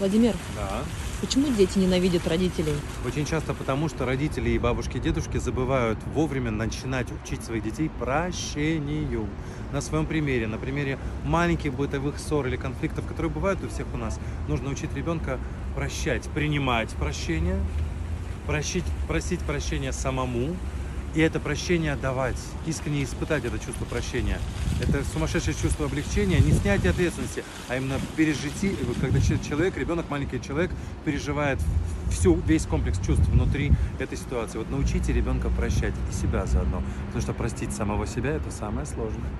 Владимир, Да. почему дети ненавидят родителей? Очень часто потому, что родители и бабушки, и дедушки забывают вовремя начинать учить своих детей прощению. На своем примере, на примере маленьких бытовых ссор или конфликтов, которые бывают у всех у нас, нужно учить ребенка прощать, принимать прощение, просить, просить прощения самому, и это прощение давать, искренне испытать это чувство прощения. Это сумасшедшее чувство облегчения, не снятие ответственности, а именно пережити, когда че- человек, ребенок, маленький человек переживает всю, весь комплекс чувств внутри этой ситуации. Вот научите ребенка прощать и себя заодно, потому что простить самого себя это самое сложное.